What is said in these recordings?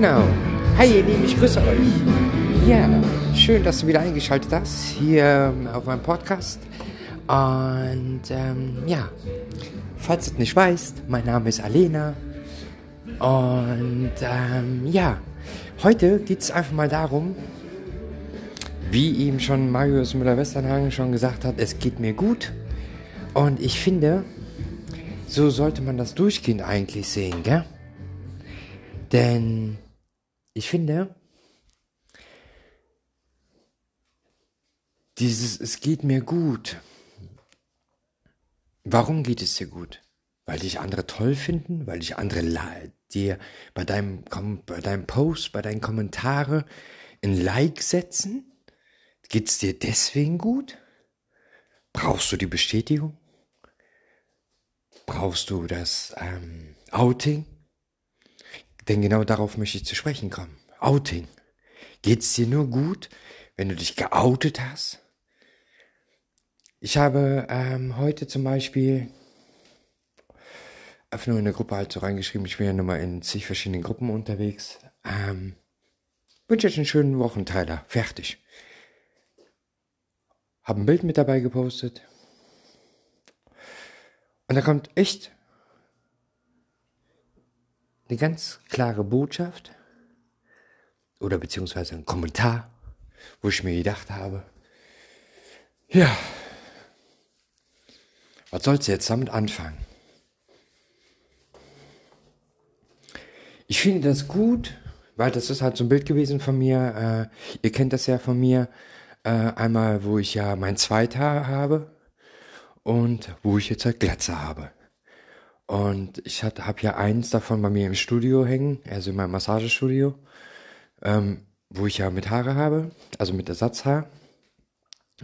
Genau. Hi ihr Lieben, ich grüße euch. Ja, schön, dass du wieder eingeschaltet hast hier auf meinem Podcast. Und ähm, ja, falls du es nicht weißt, mein Name ist Alena. Und ähm, ja, heute geht es einfach mal darum, wie ihm schon Marius Müller-Westernhagen schon gesagt hat, es geht mir gut. Und ich finde, so sollte man das durchgehend eigentlich sehen, gell? Denn ich finde, dieses Es geht mir gut. Warum geht es dir gut? Weil dich andere toll finden, weil dich andere dir bei deinem, bei deinem Post, bei deinen Kommentaren ein Like setzen? Geht es dir deswegen gut? Brauchst du die Bestätigung? Brauchst du das ähm, Outing? Denn genau darauf möchte ich zu sprechen kommen. Outing. Geht's dir nur gut, wenn du dich geoutet hast? Ich habe ähm, heute zum Beispiel einfach nur in eine Gruppe halt so reingeschrieben, ich bin ja nun mal in zig verschiedenen Gruppen unterwegs. Ähm, wünsche euch einen schönen Wochenteiler. Fertig. Hab ein Bild mit dabei gepostet. Und da kommt echt eine ganz klare Botschaft oder beziehungsweise ein Kommentar, wo ich mir gedacht habe, ja, was sollst du jetzt damit anfangen? Ich finde das gut, weil das ist halt so ein Bild gewesen von mir. Äh, ihr kennt das ja von mir. Äh, einmal, wo ich ja mein Zweithaar habe und wo ich jetzt halt Glatze habe. Und ich habe ja eins davon bei mir im Studio hängen, also in meinem Massagestudio, ähm, wo ich ja mit Haare habe, also mit Ersatzhaar.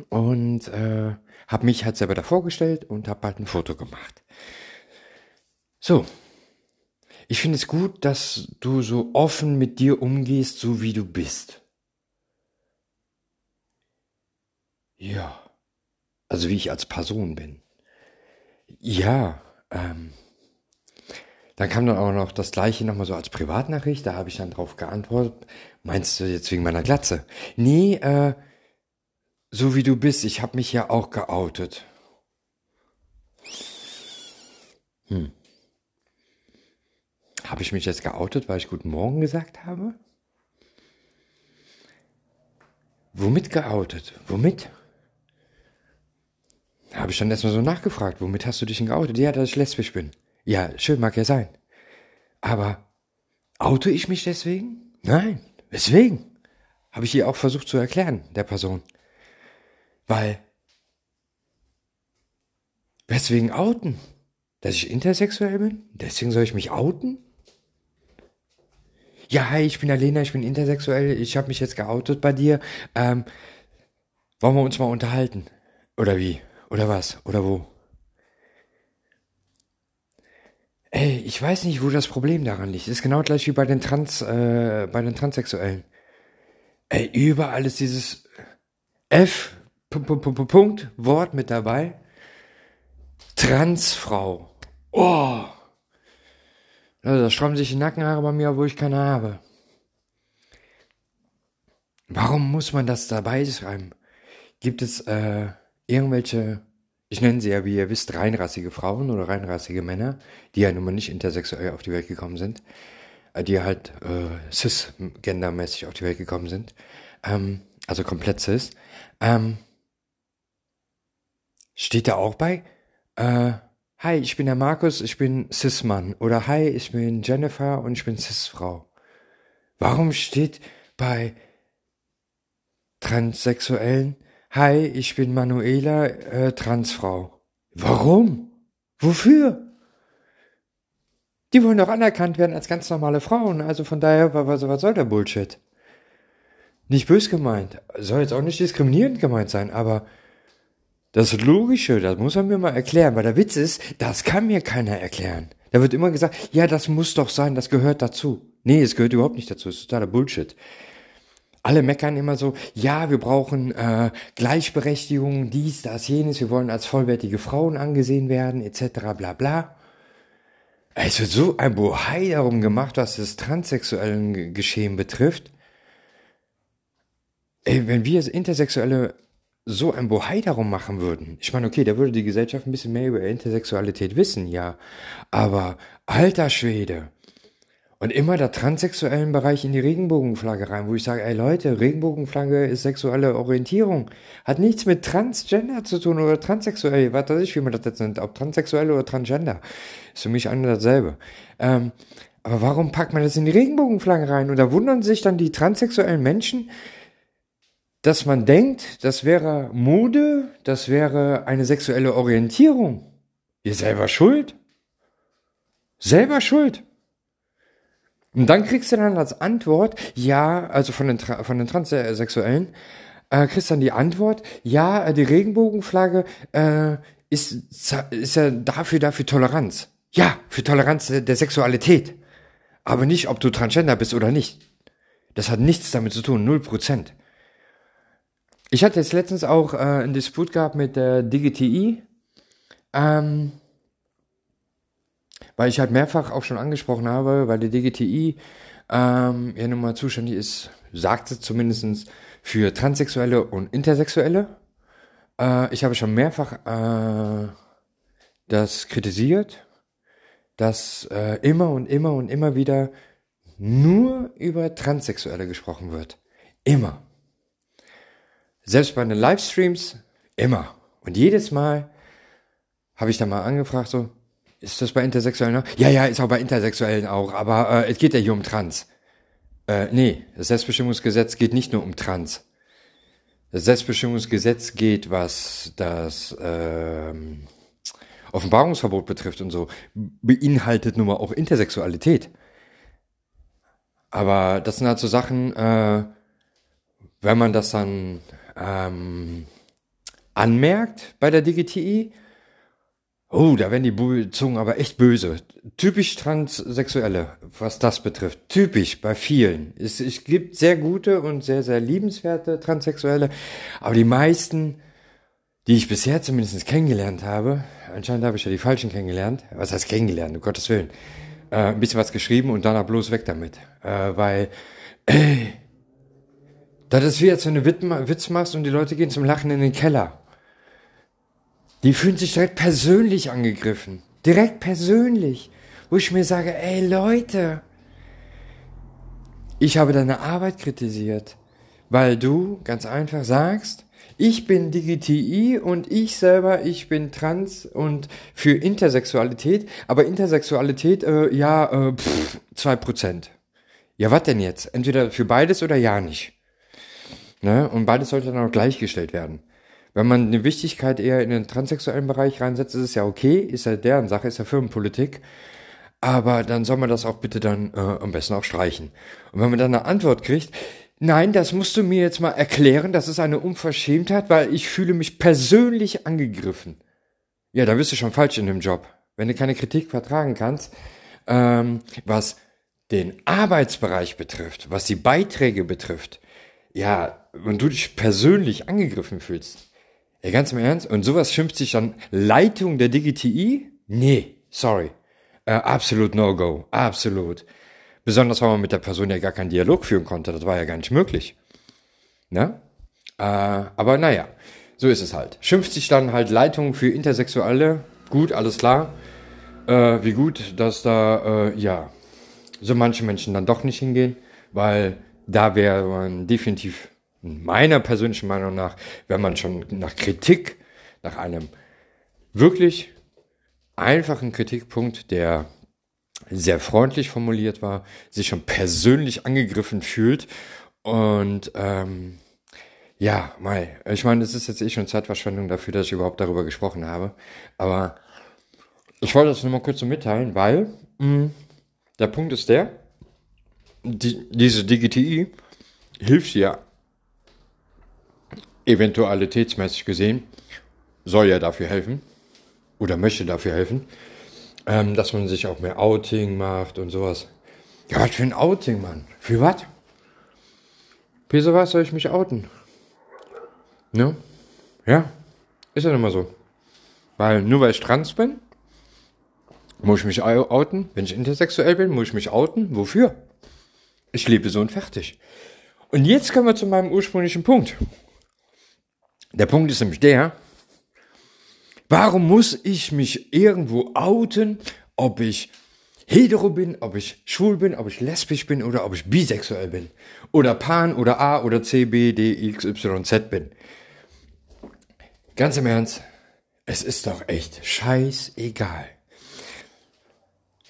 Und äh, habe mich halt selber da vorgestellt und habe halt ein Foto gemacht. So. Ich finde es gut, dass du so offen mit dir umgehst, so wie du bist. Ja. Also wie ich als Person bin. Ja, ähm, dann kam dann auch noch das gleiche nochmal so als Privatnachricht, da habe ich dann drauf geantwortet. Meinst du jetzt wegen meiner Glatze? Nee, äh, so wie du bist, ich habe mich ja auch geoutet. Hm. Habe ich mich jetzt geoutet, weil ich Guten Morgen gesagt habe? Womit geoutet? Womit? Habe ich dann erstmal so nachgefragt, womit hast du dich denn geoutet? Ja, dass ich lesbisch bin. Ja, schön mag ja sein. Aber oute ich mich deswegen? Nein. Weswegen? Habe ich ihr auch versucht zu erklären, der Person. Weil, weswegen outen? Dass ich intersexuell bin? Deswegen soll ich mich outen? Ja, hi, ich bin Alena, ich bin intersexuell, ich habe mich jetzt geoutet bei dir. Ähm, wollen wir uns mal unterhalten? Oder wie? Oder was? Oder wo? Ey, ich weiß nicht, wo das Problem daran liegt. Ist genau gleich wie bei den Trans, äh, bei den Transsexuellen. Ey, überall ist dieses F, Punkt, Wort mit dabei. Transfrau. Oh. Also, da sträuben sich die Nackenhaare bei mir, wo ich keine habe. Warum muss man das dabei schreiben? Gibt es äh, irgendwelche ich nenne sie ja, wie ihr wisst, reinrassige Frauen oder reinrassige Männer, die ja nun mal nicht intersexuell auf die Welt gekommen sind, äh, die halt äh, cis-gendermäßig auf die Welt gekommen sind, ähm, also komplett cis. Ähm, steht da auch bei, äh, hi, ich bin der Markus, ich bin cis-Mann oder hi, ich bin Jennifer und ich bin cis-Frau. Warum steht bei Transsexuellen Hi, ich bin Manuela, äh, Transfrau. Warum? Wofür? Die wollen doch anerkannt werden als ganz normale Frauen, also von daher, was, was soll der Bullshit? Nicht bös gemeint, soll jetzt auch nicht diskriminierend gemeint sein, aber das Logische, das muss er mir mal erklären, weil der Witz ist, das kann mir keiner erklären. Da wird immer gesagt, ja, das muss doch sein, das gehört dazu. Nee, es gehört überhaupt nicht dazu, es ist totaler Bullshit alle meckern immer so, ja, wir brauchen äh, Gleichberechtigung, dies, das, jenes, wir wollen als vollwertige Frauen angesehen werden, etc. bla bla. Es wird so ein Bohai darum gemacht, was das transsexuellen Geschehen betrifft. Ey, wenn wir als Intersexuelle so ein Bohai darum machen würden, ich meine, okay, da würde die Gesellschaft ein bisschen mehr über Intersexualität wissen, ja. Aber alter Schwede, und immer der transsexuellen Bereich in die Regenbogenflagge rein, wo ich sage, ey Leute, Regenbogenflagge ist sexuelle Orientierung. Hat nichts mit Transgender zu tun oder transsexuell, was weiß ich, wie man das jetzt nennt, ob transsexuell oder transgender. Ist für mich eine dasselbe. Ähm, aber warum packt man das in die Regenbogenflagge rein? Und da wundern sich dann die transsexuellen Menschen, dass man denkt, das wäre Mode, das wäre eine sexuelle Orientierung. Ihr selber schuld. Selber schuld. Und dann kriegst du dann als Antwort, ja, also von den, von den Transsexuellen, äh, kriegst dann die Antwort, ja, äh, die Regenbogenflagge äh, ist, ist ja dafür, dafür Toleranz. Ja, für Toleranz der Sexualität. Aber nicht, ob du Transgender bist oder nicht. Das hat nichts damit zu tun, null Prozent. Ich hatte jetzt letztens auch äh, einen Disput gehabt mit der DGTI. Ähm, weil ich halt mehrfach auch schon angesprochen habe, weil die DGTI ähm, ja nun mal zuständig ist, sagt es zumindest für Transsexuelle und Intersexuelle. Äh, ich habe schon mehrfach äh, das kritisiert, dass äh, immer und immer und immer wieder nur über Transsexuelle gesprochen wird. Immer. Selbst bei den Livestreams, immer. Und jedes Mal habe ich da mal angefragt, so, ist das bei Intersexuellen auch? Ja, ja, ist auch bei Intersexuellen auch, aber äh, es geht ja hier um Trans. Äh, nee, das Selbstbestimmungsgesetz geht nicht nur um Trans. Das Selbstbestimmungsgesetz geht, was das ähm, Offenbarungsverbot betrifft und so, beinhaltet nun mal auch Intersexualität. Aber das sind halt so Sachen, äh, wenn man das dann ähm, anmerkt bei der DGTI, Oh, da werden die Zungen aber echt böse. Typisch Transsexuelle, was das betrifft. Typisch bei vielen. Es, es gibt sehr gute und sehr, sehr liebenswerte Transsexuelle, aber die meisten, die ich bisher zumindest kennengelernt habe, anscheinend habe ich ja die falschen kennengelernt. Was heißt kennengelernt, um Gottes Willen. Äh, ein bisschen was geschrieben und dann bloß weg damit. Äh, weil, äh, das ist wie, als wenn du Witz machst und die Leute gehen zum Lachen in den Keller. Die fühlen sich direkt persönlich angegriffen. Direkt persönlich. Wo ich mir sage, ey Leute, ich habe deine Arbeit kritisiert, weil du ganz einfach sagst, ich bin DGTI und ich selber, ich bin trans und für Intersexualität, aber Intersexualität, äh, ja, äh, pff, 2%. Ja, was denn jetzt? Entweder für beides oder ja nicht. Ne? Und beides sollte dann auch gleichgestellt werden. Wenn man eine Wichtigkeit eher in den transsexuellen Bereich reinsetzt, ist es ja okay, ist ja deren Sache, ist ja Firmenpolitik. Aber dann soll man das auch bitte dann äh, am besten auch streichen. Und wenn man dann eine Antwort kriegt, nein, das musst du mir jetzt mal erklären, das ist eine Unverschämtheit, weil ich fühle mich persönlich angegriffen. Ja, da bist du schon falsch in dem Job. Wenn du keine Kritik vertragen kannst, ähm, was den Arbeitsbereich betrifft, was die Beiträge betrifft, ja, wenn du dich persönlich angegriffen fühlst, ja, ganz im Ernst? Und sowas schimpft sich dann Leitung der DGTI? Nee, sorry. Äh, absolut No-Go. Absolut. Besonders, weil man mit der Person ja gar keinen Dialog führen konnte. Das war ja gar nicht möglich. Ne? Äh, aber naja, so ist es halt. Schimpft sich dann halt Leitung für Intersexuelle. Gut, alles klar. Äh, wie gut, dass da, äh, ja, so manche Menschen dann doch nicht hingehen, weil da wäre man definitiv meiner persönlichen Meinung nach, wenn man schon nach Kritik, nach einem wirklich einfachen Kritikpunkt, der sehr freundlich formuliert war, sich schon persönlich angegriffen fühlt. Und ähm, ja, Mai, ich meine, es ist jetzt eh schon Zeitverschwendung dafür, dass ich überhaupt darüber gesprochen habe, aber ich wollte das nur mal kurz so mitteilen, weil mh, mm, der Punkt ist der, die, diese DGTI hilft ja eventualitätsmäßig gesehen, soll ja dafür helfen oder möchte dafür helfen, ähm, dass man sich auch mehr Outing macht und sowas. Ja, was für ein Outing, Mann? Für was? Für was soll ich mich outen? Ne? Ja, ist ja immer so. Weil nur weil ich trans bin, Muss ich mich outen? Wenn ich intersexuell bin, muss ich mich outen? Wofür? Ich lebe so und fertig. Und jetzt kommen wir zu meinem ursprünglichen Punkt. Der Punkt ist nämlich der, warum muss ich mich irgendwo outen, ob ich hetero bin, ob ich schwul bin, ob ich lesbisch bin oder ob ich bisexuell bin. Oder pan oder A oder C, B, D, X, Y, Z bin. Ganz im Ernst, es ist doch echt scheißegal.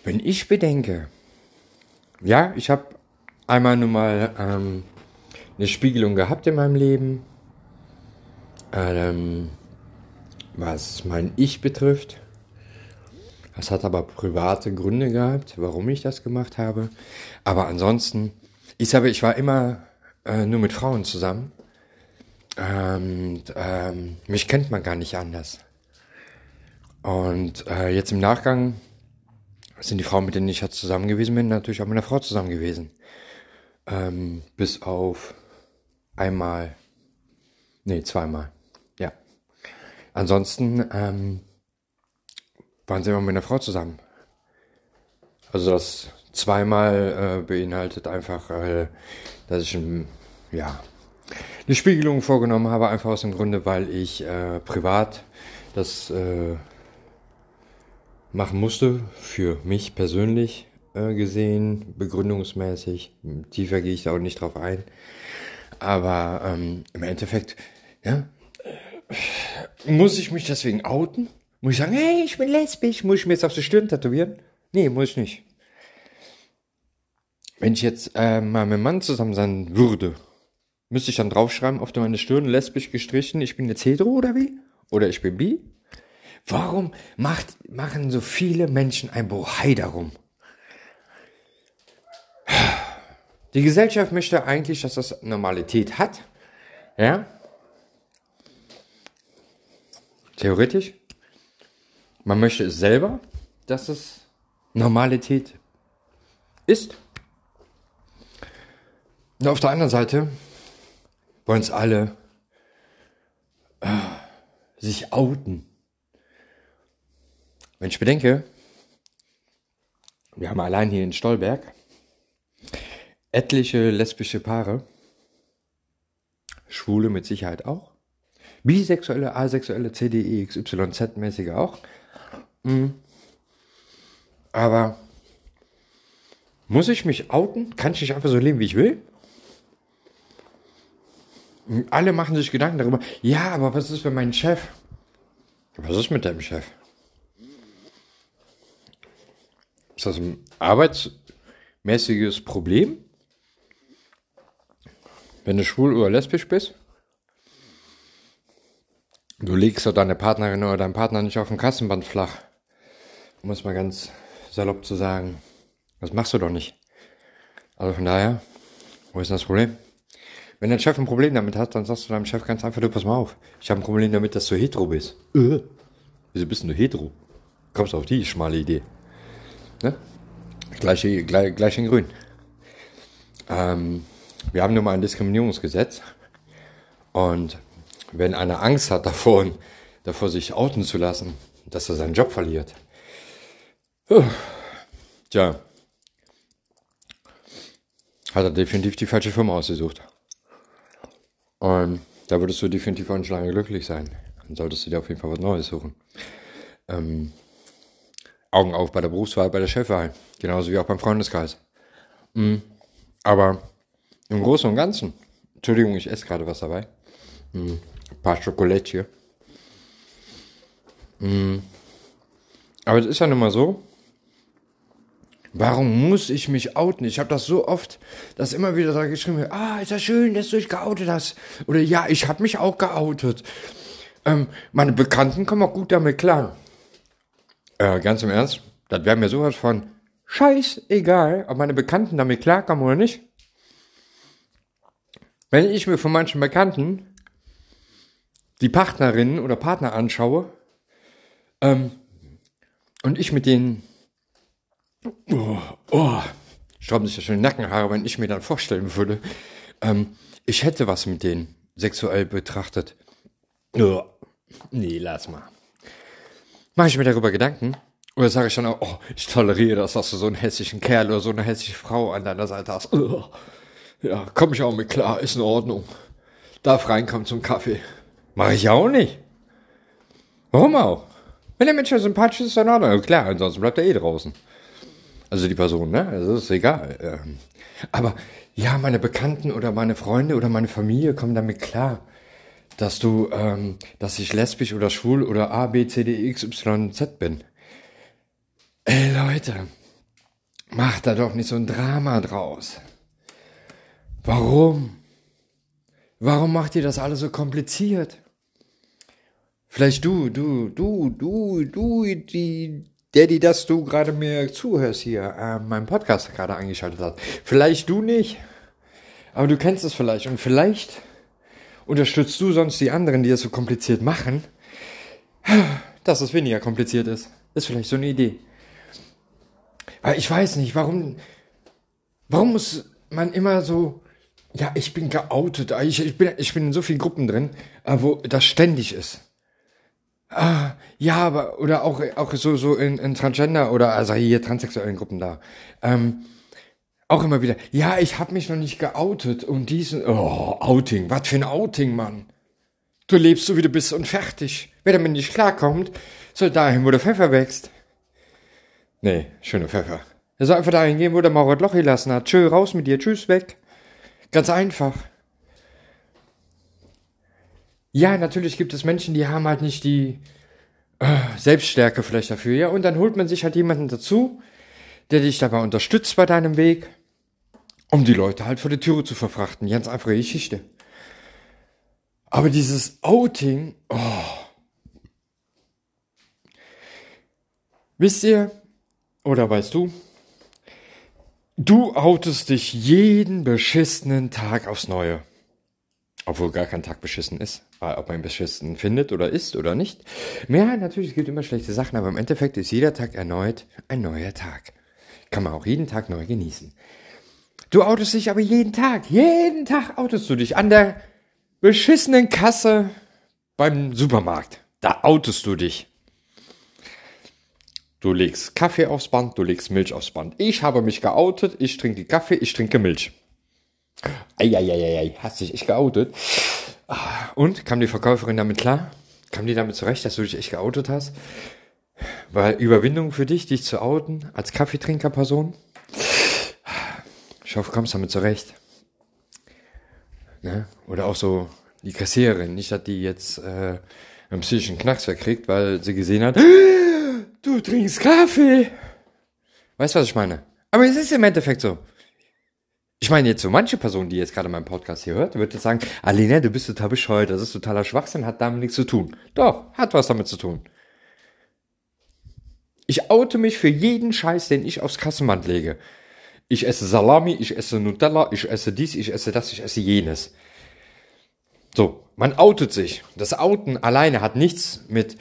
Wenn ich bedenke, ja, ich habe einmal nur mal ähm, eine Spiegelung gehabt in meinem Leben, ähm, was mein Ich betrifft. Das hat aber private Gründe gehabt, warum ich das gemacht habe. Aber ansonsten, ich sage, ich war immer äh, nur mit Frauen zusammen. Und ähm, mich kennt man gar nicht anders. Und äh, jetzt im Nachgang sind die Frauen, mit denen ich jetzt zusammen gewesen bin, natürlich auch mit einer Frau zusammen gewesen. Ähm, bis auf einmal, nee, zweimal. Ansonsten ähm, waren sie immer mit einer Frau zusammen. Also das zweimal äh, beinhaltet einfach, äh, dass ich ein, ja, eine Spiegelung vorgenommen habe, einfach aus dem Grunde, weil ich äh, privat das äh, machen musste, für mich persönlich äh, gesehen, begründungsmäßig. Tiefer gehe ich da auch nicht drauf ein. Aber ähm, im Endeffekt, ja, muss ich mich deswegen outen? Muss ich sagen, hey, ich bin lesbisch, muss ich mir jetzt auf die Stirn tätowieren? Nee, muss ich nicht. Wenn ich jetzt äh, mal mit einem Mann zusammen sein würde, müsste ich dann draufschreiben, auf meine Stirn lesbisch gestrichen, ich bin jetzt hetero oder wie? Oder ich bin bi? Warum macht, machen so viele Menschen ein Bohai darum? Die Gesellschaft möchte eigentlich, dass das Normalität hat. Ja? Theoretisch. Man möchte es selber, dass es Normalität ist. Und auf der anderen Seite wollen es alle äh, sich outen. Wenn ich bedenke, wir haben allein hier in Stolberg etliche lesbische Paare, Schwule mit Sicherheit auch, bisexuelle, asexuelle, CDE, XYZ-mäßige auch. Mhm. Aber muss ich mich outen? Kann ich nicht einfach so leben, wie ich will? Alle machen sich Gedanken darüber. Ja, aber was ist, wenn mein Chef? Was ist mit deinem Chef? Ist das ein arbeitsmäßiges Problem? Wenn du schwul oder lesbisch bist? Du legst doch deine Partnerin oder deinen Partner nicht auf dem Kassenband flach. Um es mal ganz salopp zu sagen. Das machst du doch nicht. Also von daher, wo ist das Problem? Wenn dein Chef ein Problem damit hat, dann sagst du deinem Chef ganz einfach, du pass mal auf. Ich habe ein Problem damit, dass du hetero bist. Äh. Wieso bist du hetero? Kommst du auf die schmale Idee? Ne? Gleiche, gleich, gleich in grün. Ähm, wir haben nun mal ein Diskriminierungsgesetz. Und wenn einer Angst hat davor, davor sich outen zu lassen, dass er seinen Job verliert. Tja, hat er definitiv die falsche Firma ausgesucht. Und da würdest du definitiv auch nicht lange glücklich sein. Dann solltest du dir auf jeden Fall was Neues suchen. Ähm, Augen auf bei der Berufswahl, bei der Chefwahl. Genauso wie auch beim Freundeskreis. Mhm. Aber im Großen und Ganzen, Entschuldigung, ich esse gerade was dabei. Mhm. Ein paar Schokolade Mhm. Aber es ist ja nun mal so, Warum muss ich mich outen? Ich habe das so oft, dass immer wieder da geschrieben wird, ah, ist ja schön, dass du dich geoutet hast. Oder ja, ich habe mich auch geoutet. Ähm, meine Bekannten kommen auch gut damit klar. Äh, ganz im Ernst, das wäre mir sowas von scheißegal, ob meine Bekannten damit klarkommen oder nicht. Wenn ich mir von manchen Bekannten die Partnerinnen oder Partner anschaue ähm, und ich mit denen, oh, oh, stauben sich ja schon die Nackenhaare, wenn ich mir dann vorstellen würde, ähm, ich hätte was mit denen sexuell betrachtet. Oh, nee, lass mal mache ich mir darüber Gedanken Oder sage ich dann auch, oh, ich toleriere das, dass du so einen hässlichen Kerl oder so eine hässliche Frau an deiner Seite hast. Ja, komm ich auch mit klar, ist in Ordnung. Darf reinkommen zum Kaffee. Mache ich auch nicht. Warum auch? Wenn der Mensch ja sympathisch ist, dann in Ordnung. Klar, ansonsten bleibt er eh draußen. Also die Person, ne? Also ist egal. Ähm, aber ja, meine Bekannten oder meine Freunde oder meine Familie kommen damit klar, dass du, ähm, dass ich lesbisch oder schwul oder A, B, C, D, X, Y, Z bin. Ey Leute, macht da doch nicht so ein Drama draus. Warum? Warum macht ihr das alles so kompliziert? Vielleicht du, du, du, du, du, die, der, die das du gerade mir zuhörst hier, äh, meinem Podcast gerade angeschaltet hast. Vielleicht du nicht, aber du kennst es vielleicht und vielleicht unterstützt du sonst die anderen, die es so kompliziert machen, dass es weniger kompliziert ist. Ist vielleicht so eine Idee. Weil ich weiß nicht, warum, warum muss man immer so, ja, ich bin geoutet, ich, ich, bin, ich bin in so vielen Gruppen drin, äh, wo das ständig ist. Ah, ja, aber, oder auch, auch so, so in, in Transgender oder, also hier transsexuellen Gruppen da. Ähm, auch immer wieder, ja, ich habe mich noch nicht geoutet und diesen, oh, Outing, was für ein Outing, Mann. Du lebst so, wie du bist und fertig. Wer damit nicht klarkommt, soll dahin, wo der Pfeffer wächst. Nee, schöner Pfeffer. Er soll einfach dahin gehen, wo der Maurer Loch gelassen hat. Tschö, raus mit dir, tschüss, weg. Ganz einfach. Ja, natürlich gibt es Menschen, die haben halt nicht die äh, Selbststärke vielleicht dafür, ja. Und dann holt man sich halt jemanden dazu, der dich dabei unterstützt bei deinem Weg, um die Leute halt vor die Türe zu verfrachten. Ganz einfache Geschichte. Aber dieses Outing, oh. Wisst ihr, oder weißt du, du outest dich jeden beschissenen Tag aufs Neue. Obwohl gar kein Tag beschissen ist. Ob man beschissen findet oder ist oder nicht. Ja, natürlich, es gibt immer schlechte Sachen, aber im Endeffekt ist jeder Tag erneut ein neuer Tag. Kann man auch jeden Tag neu genießen. Du outest dich aber jeden Tag. Jeden Tag outest du dich. An der beschissenen Kasse beim Supermarkt. Da outest du dich. Du legst Kaffee aufs Band, du legst Milch aufs Band. Ich habe mich geoutet, ich trinke Kaffee, ich trinke Milch. Eieieiei, hast dich echt geoutet. Und kam die Verkäuferin damit klar? Kam die damit zurecht, dass du dich echt geoutet hast? Weil Überwindung für dich, dich zu outen als Kaffeetrinkerperson? Ich hoffe, kommst damit zurecht. Ne? Oder auch so die Kassiererin, nicht, dass die jetzt äh, einen psychischen Knacks verkriegt, weil sie gesehen hat, du trinkst Kaffee. Weißt du, was ich meine? Aber es ist im Endeffekt so. Ich meine jetzt so manche Person, die jetzt gerade meinen Podcast hier hört, wird jetzt sagen, Alina, du bist total bescheuert, das ist totaler Schwachsinn, hat damit nichts zu tun. Doch, hat was damit zu tun. Ich oute mich für jeden Scheiß, den ich aufs Kassenband lege. Ich esse Salami, ich esse Nutella, ich esse dies, ich esse das, ich esse jenes. So, man outet sich. Das Outen alleine hat nichts mit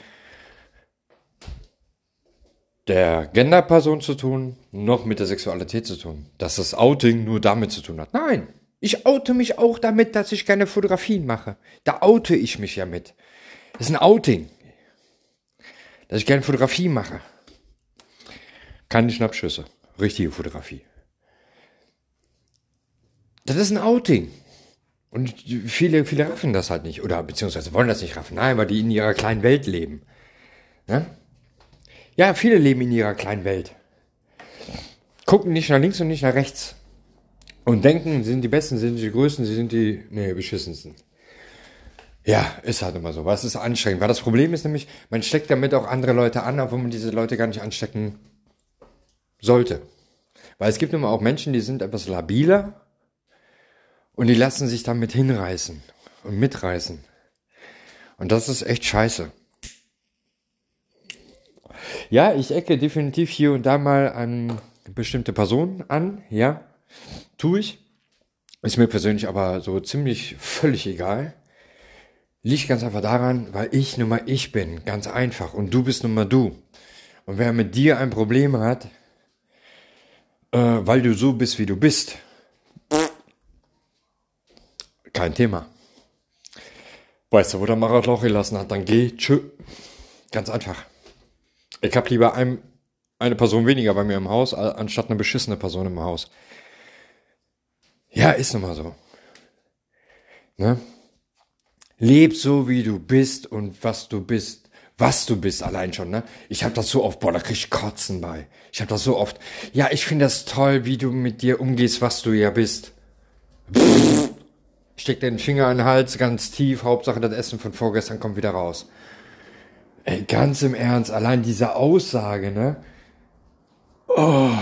der Genderperson zu tun, noch mit der Sexualität zu tun. Dass das Outing nur damit zu tun hat. Nein, ich oute mich auch damit, dass ich gerne Fotografien mache. Da oute ich mich ja mit. Das ist ein Outing. Dass ich gerne Fotografie mache. Keine Schnappschüsse. Richtige Fotografie. Das ist ein Outing. Und viele, viele raffen das halt nicht. Oder beziehungsweise wollen das nicht raffen. Nein, weil die in ihrer kleinen Welt leben. Ne? Ja, viele leben in ihrer kleinen Welt. Gucken nicht nach links und nicht nach rechts. Und denken, sie sind die Besten, sie sind die Größten, sie sind die, nee, beschissensten. Ja, ist halt immer so. Was ist anstrengend? Weil das Problem ist nämlich, man steckt damit auch andere Leute an, obwohl man diese Leute gar nicht anstecken sollte. Weil es gibt immer auch Menschen, die sind etwas labiler und die lassen sich damit hinreißen und mitreißen. Und das ist echt scheiße. Ja, ich ecke definitiv hier und da mal an bestimmte Personen an, ja, tue ich. Ist mir persönlich aber so ziemlich völlig egal. Liegt ganz einfach daran, weil ich nun mal ich bin, ganz einfach. Und du bist nun mal du. Und wer mit dir ein Problem hat, äh, weil du so bist, wie du bist, kein Thema. Weißt du, wo der Loch gelassen hat, dann geh, tschö. Ganz einfach. Ich hab lieber ein eine Person weniger bei mir im Haus, anstatt eine beschissene Person im Haus. Ja, ist nun mal so. Ne? Leb so, wie du bist und was du bist, was du bist allein schon, ne? Ich hab das so oft, boah, da krieg ich Kotzen bei. Ich hab das so oft. Ja, ich finde das toll, wie du mit dir umgehst, was du ja bist. Pff, steck den Finger in den Hals, ganz tief, Hauptsache das Essen von vorgestern kommt wieder raus. Ey, ganz im Ernst, allein diese Aussage, ne? Oh.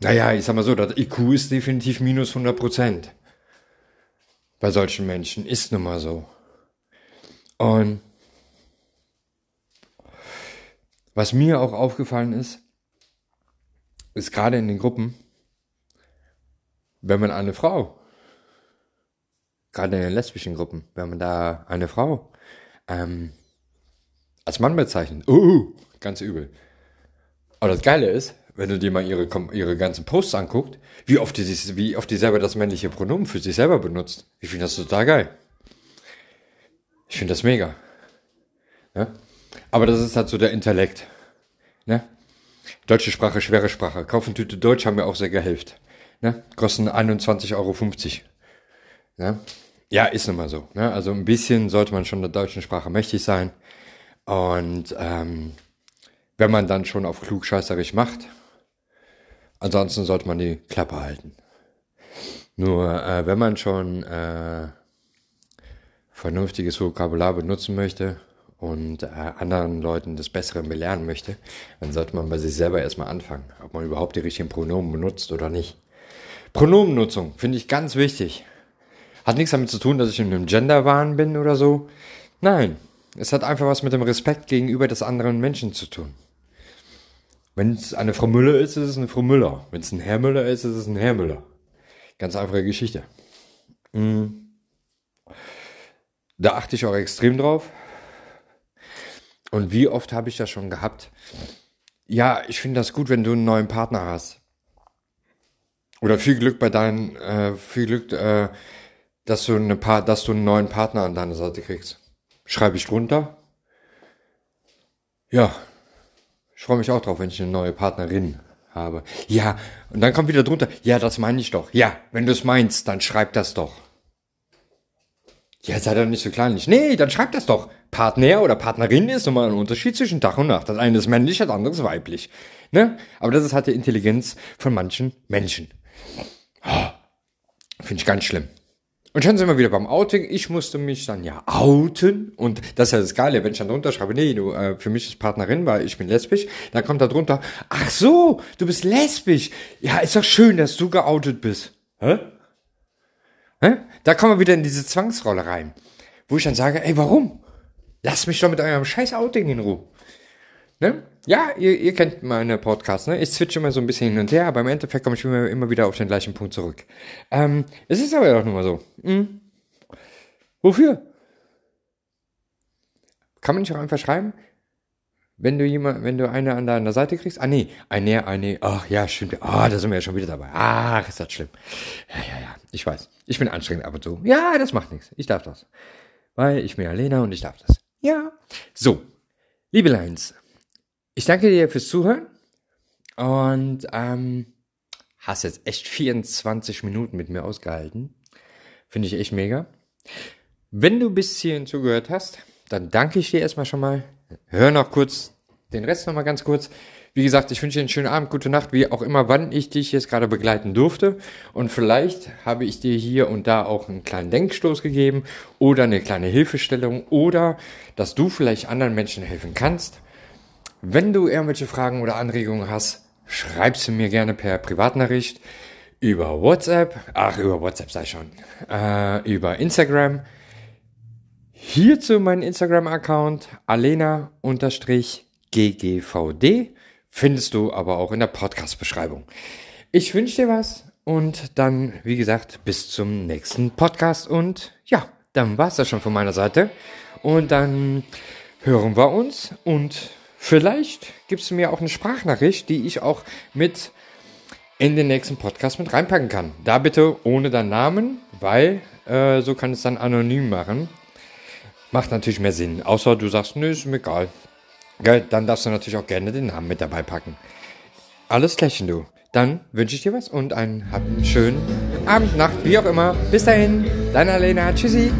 Naja, ich sag mal so, das IQ ist definitiv minus 100 Prozent. Bei solchen Menschen. Ist nun mal so. Und was mir auch aufgefallen ist, ist gerade in den Gruppen, wenn man eine Frau, gerade in den lesbischen Gruppen, wenn man da eine Frau ähm, als Mann bezeichnet, uh, ganz übel. Aber das Geile ist, wenn du dir mal ihre, ihre ganzen Posts anguckt, wie oft, die, wie oft die selber das männliche Pronomen für sich selber benutzt. Ich finde das total geil. Ich finde das mega. Ja? Aber das ist halt so der Intellekt. Ne? Deutsche Sprache, schwere Sprache. Kaufen Tüte Deutsch haben mir auch sehr geholfen. Ne? Kosten 21,50 Euro. Ne? Ja, ist nun mal so. Ne? Also ein bisschen sollte man schon der deutschen Sprache mächtig sein. Und ähm, wenn man dann schon auf klugscheißerisch macht, Ansonsten sollte man die Klappe halten. Nur äh, wenn man schon äh, vernünftiges Vokabular benutzen möchte und äh, anderen Leuten das Bessere belehren möchte, dann sollte man bei sich selber erstmal anfangen, ob man überhaupt die richtigen Pronomen benutzt oder nicht. Pronomennutzung finde ich ganz wichtig. Hat nichts damit zu tun, dass ich in einem Genderwahn bin oder so. Nein, es hat einfach was mit dem Respekt gegenüber des anderen Menschen zu tun. Wenn es eine Frau Müller ist, ist es eine Frau Müller. Wenn es ein Herr Müller ist, ist es ein Herr Müller. Ganz einfache Geschichte. Mhm. Da achte ich auch extrem drauf. Und wie oft habe ich das schon gehabt? Ja, ich finde das gut, wenn du einen neuen Partner hast. Oder viel Glück bei deinen, äh, viel Glück, äh, dass du eine pa dass du einen neuen Partner an deiner Seite kriegst. Schreibe ich drunter. Ja, ich freue mich auch drauf, wenn ich eine neue Partnerin habe. Ja, und dann kommt wieder drunter, ja, das meine ich doch. Ja, wenn du es meinst, dann schreib das doch. Ja, sei doch nicht so kleinlich. Nee, dann schreib das doch. Partner oder Partnerin ist nochmal ein Unterschied zwischen Tag und Nacht. Das eine ist männlich, das andere ist weiblich. Ne? Aber das ist halt die Intelligenz von manchen Menschen. Oh, Finde ich ganz schlimm. Und schon sind wir wieder beim Outing. Ich musste mich dann ja outen. Und das ist ja das Geile, wenn ich dann drunter schreibe, nee, du, äh, für mich ist Partnerin, weil ich bin lesbisch. Dann kommt da drunter, ach so, du bist lesbisch. Ja, ist doch schön, dass du geoutet bist. Hä? Hä? Da kommen wir wieder in diese Zwangsrolle rein. Wo ich dann sage, ey, warum? Lass mich doch mit eurem scheiß Outing in Ruhe. Ne? Ja, ihr, ihr kennt meine Podcasts, ne? Ich switche immer so ein bisschen hin und her, aber im Endeffekt komme ich immer, immer wieder auf den gleichen Punkt zurück. Ähm, es ist aber ja auch nur mal so. Hm. Wofür? Kann man nicht auch einfach schreiben? Wenn du jemand, wenn du eine an deiner Seite kriegst, ah nee, eine, eine, ach ja, stimmt, ah, da sind wir ja schon wieder dabei. Ach, ist das schlimm. Ja, ja, ja, ich weiß. Ich bin anstrengend ab und zu. Ja, das macht nichts. Ich darf das. Weil ich bin Alena und ich darf das. Ja. So, liebe Lines, ich danke dir fürs Zuhören und ähm, hast jetzt echt 24 Minuten mit mir ausgehalten. Finde ich echt mega. Wenn du bis hierhin zugehört hast, dann danke ich dir erstmal schon mal. Hör noch kurz den Rest noch mal ganz kurz. Wie gesagt, ich wünsche dir einen schönen Abend, gute Nacht, wie auch immer, wann ich dich jetzt gerade begleiten durfte. Und vielleicht habe ich dir hier und da auch einen kleinen Denkstoß gegeben oder eine kleine Hilfestellung oder dass du vielleicht anderen Menschen helfen kannst. Wenn du irgendwelche Fragen oder Anregungen hast, schreib sie mir gerne per Privatnachricht über WhatsApp, ach, über WhatsApp sei schon, äh, über Instagram. Hierzu mein Instagram-Account alena-ggvd findest du aber auch in der Podcast-Beschreibung. Ich wünsche dir was und dann, wie gesagt, bis zum nächsten Podcast und ja, dann war's das schon von meiner Seite und dann hören wir uns und Vielleicht gibst du mir auch eine Sprachnachricht, die ich auch mit in den nächsten Podcast mit reinpacken kann. Da bitte ohne deinen Namen, weil äh, so kann es dann anonym machen. Macht natürlich mehr Sinn. Außer du sagst, nö, ist mir egal. Geil, dann darfst du natürlich auch gerne den Namen mit dabei packen. Alles Klärchen, du. Dann wünsche ich dir was und einen, einen schönen Abend, Nacht, wie auch immer. Bis dahin, deine Alena. Tschüssi.